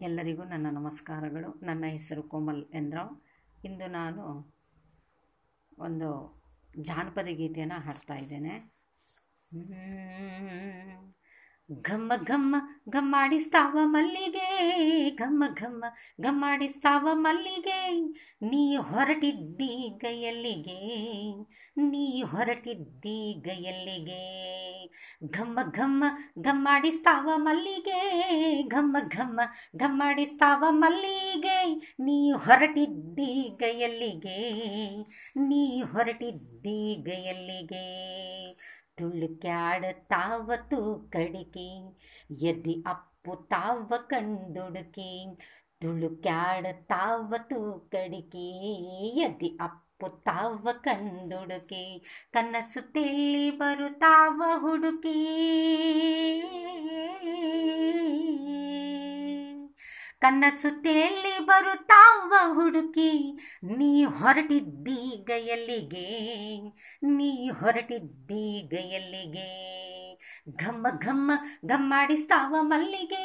ಎಲ್ಲರಿಗೂ ನನ್ನ ನಮಸ್ಕಾರಗಳು. ನನ್ನ ಹೆಸರು ಕೋಮಲ್ ಎಂದ್ರಾವ್ ಇಂದು ನಾನು ಒಂದು ಜಾನಪದ ಗೀತೆಯನ್ನು ಹಾಡ್ತಾ ಇದ್ದೇನೆ. ಘಮ್ಮ ಘಮ್ಮ ಘಮ್ಮಾಡಿಸ್ತಾವ ಮಲ್ಲಿಗೆ, ಘಮ್ಮ ಘಮ್ಮ ಘಮ್ಮಾಡಿಸ್ತಾವ ಮಲ್ಲಿಗೆ, ನೀ ಹೊರಟಿದ್ದೀಗ ಎಲ್ಲಿಗೆ ನೀ ಹೊರಟಿದ್ದೀಗ ಎಲ್ಲಿಗೆ ಘಮ್ಮ ಘಮ್ಮ ಘಮ್ಮಾಡಿಸ್ತಾವ ಮಲ್ಲಿಗೆ, ಘಮ್ಮ ಘಮ್ಮ ಘಮ್ಮಾಡಿಸ್ತಾವ ಮಲ್ಲಿಗೆ, ನೀ ಹೊರಟಿದ್ದೀಗ ಎಲ್ಲಿಗೆ ನೀ ಹೊರಟಿದ್ದೀಗ ಎಲ್ಲಿಗೆ తుళుకాడతావతు కడికి ఎది అప్పు తావ కందుడికి తుళుకాడతావతు కడికి ఎది అప్పు తావ కందుడికి కనసు తెల్లి బరుతావ హుడుకీ ಕನಸು ಸುತ್ತೆಯಲ್ಲಿ ಬರುತ್ತಾವ ಹುಡುಕಿ, ನೀ ಹೊರಟಿದ್ದೀಗ ಎಲ್ಲಿಗೆ ನೀ ಹೊರಟಿದ್ದೀಗ ಎಲ್ಲಿಗೆ ಘಮ್ಮ ಘಮ್ಮ ಘಮ್ಮಾಡಿಸ್ತಾವ ಮಲ್ಲಿಗೆ,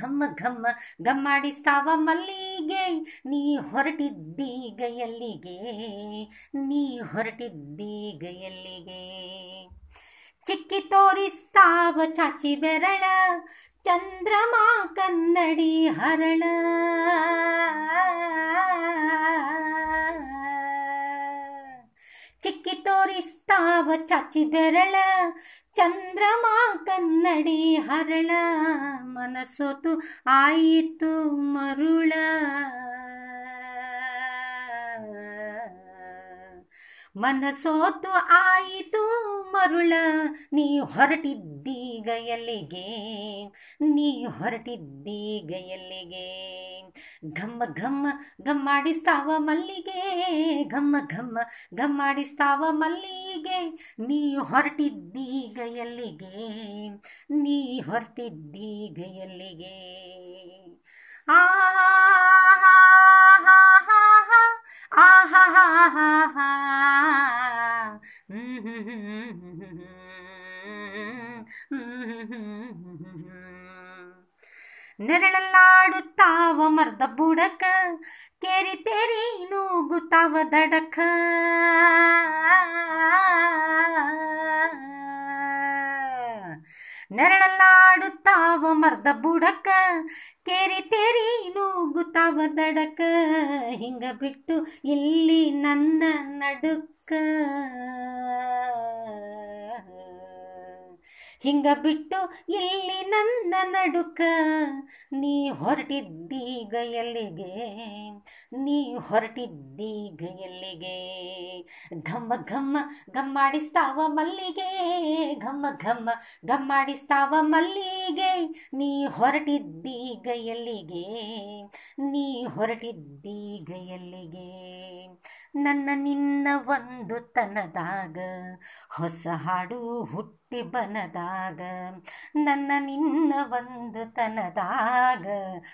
ಘಮ್ಮ ಘಮ್ಮ ಘಮ್ಮಾಡಿಸ್ತಾವ ಮಲ್ಲಿಗೆ, ನೀ ಹೊರಟಿದ್ದೀಗ ಎಲ್ಲಿಗೆ ನೀ ಹೊರಟಿದ್ದೀಗ ಎಲ್ಲಿಗೆ ಚಿಕ್ಕಿ ತೋರಿಸ್ತಾವ ಚಾಚಿ ಬೆರಳ ಚಂದ್ರಮ ಕನ್ನಡಿ ಹರಳ. ಚಿಕ್ಕಿ ತೋರಿಸ್ತಾವ ಚಾಚಿ ಬೆರಳ. ಚಂದ್ರಮಾ ಕನ್ನಡಿ ಹರಳ. ಮನಸೋತು ಆಯಿತು ಮರುಳ. ಮನಸೋತು ಆಯಿತು ಮರುಳ, ನೀ ಹೊರಟಿದ್ದೀಗ ಎಲ್ಲಿಗೆ? ನೀ ಹೊರಟಿದ್ದೀಗ ಎಲ್ಲಿಗೆ? ಘಮ್ಮ ಘಮ್ಮ ಘಮ್ಮಾಡಿಸ್ತಾವ ಮಲ್ಲಿಗೆ ಘಮ್ಮ ಘಮ್ಮ ಘಮ್ಮಾಡಿಸ್ತಾವ ಮಲ್ಲಿಗೆ. ನೀ ಹೊರಟಿದ್ದೀಗ ಎಲ್ಲಿಗೆ? ನೀ ಹೊರಟಿದ್ದೀಗ ಎಲ್ಲಿಗೆ? ಆ ನೆರಳಲ್ಲಾಡುತ್ತಾವ ಮರ್ದ ಬುಡಕ ಕೇರಿ ತೇರಿ ನೂಗುತ್ತಾವ ದಡಕ. ನೆರಳಲ್ಲಾಡುತ್ತಾವ ಮರ್ದ ಬುಡಕ. ಕೇರಿ ತೇರಿ ನೂಗುತ್ತಾವ ದಡಕ. ಹಿಂಗ ಬಿಟ್ಟು ಇಲ್ಲಿ ನನ್ನ ನಡುಕ. ಹಿಂಗ ಬಿಟ್ಟು ಇಲ್ಲಿ ನನ್ನ ನಡುಕ. ನೀ ಹೊರಟಿದ್ದೀಗ ಎಲ್ಲಿಗೆ? ನೀ ಹೊರಟಿದ್ದೀಗ ಎಲ್ಲಿಗೆ? ಘಮ್ಮ ಘಮ್ಮ ಗಮ್ಮಾಡಿಸ್ತಾವ ಮಲ್ಲಿಗೆ. ಘಮ್ಮ ಘಮ್ಮ ಗಮ್ಮಾಡಿಸ್ತಾವ ಮಲ್ಲಿಗೆ. ನೀ ಹೊರಟಿದ್ದೀಗ ಎಲ್ಲಿಗೆ? ನೀ ಹೊರಟಿದ್ದೀಗ ಎಲ್ಲಿಗೆ? ನನ್ನ ನಿನ್ನ ಒಂದು ತನದಾಗ, ಹೊಸ ಹಾಡು ಹುಟ್ಟಿ ಬನದಾಗ, ನನ್ನ ನಿನ್ನ ಒಂದು ತನದಾಗ,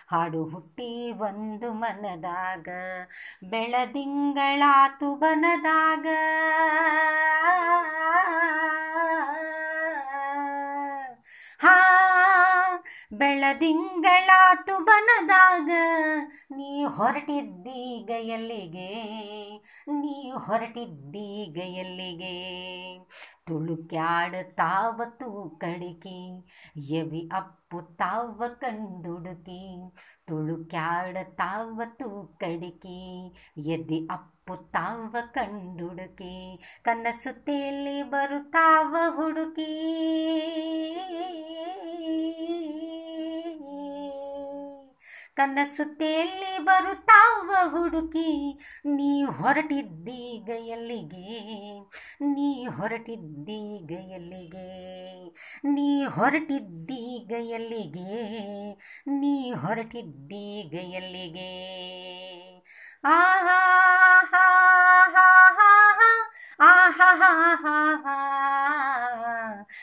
ಹಾಡು ಹುಟ್ಟಿ ಒಂದು ಮನದಾಗ, ಬೆಳದಿಂಗಳಾತು ಬನದಾಗ. ಬೆಳದಿಂಗಳಾತು ಬನದಾಗ, ನೀ ಹೊರಟಿದ್ದೀಗ ಎಲ್ಲಿಗೆ? ನೀ ಹೊರಟಿದ್ದೀಗ ಎಲ್ಲಿಗೆ? ತೂ ಕಡಿಕಿ, ಎವಿ ಅಪ್ಪು ತಾವ ತುಳುಕ್ಯಾಡುತ್ತಾವ ಕಡಿಕಿ, ಎದಿ ಅಪ್ಪು ತಾವ ಕಂಡುಡುಕಿ ಕನಸು ತೇಲಿ ಬರುತ್ತಾವ ಹುಡುಕಿ. ಕನಸು ತೇಲಿ ಬರುತ್ತಾವ ಹುಡುಕಿ ನೀ ಹೊರಟಿದ್ದೀಗ ಎಲ್ಲಿಗೆ ನೀ ಹೊರಟಿದ್ದೀಗ ಎಲ್ಲಿಗೆ ನೀ ಹೊರಟಿದ್ದೀಗ ಎಲ್ಲಿಗೆ ನೀ ಹೊರಟಿದ್ದೀಗ ಎಲ್ಲಿಗೆ ಆಹಾ ಹಾ ಹಾ ಹಾ ಹಾ ಹಾ ಹಾ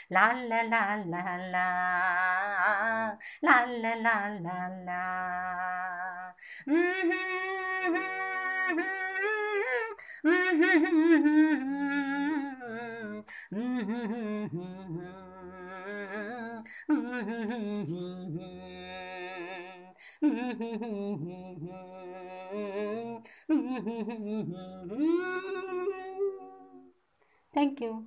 la la la la la la la la la la mm-hmm, mm-hmm, mm-hmm, Thank you.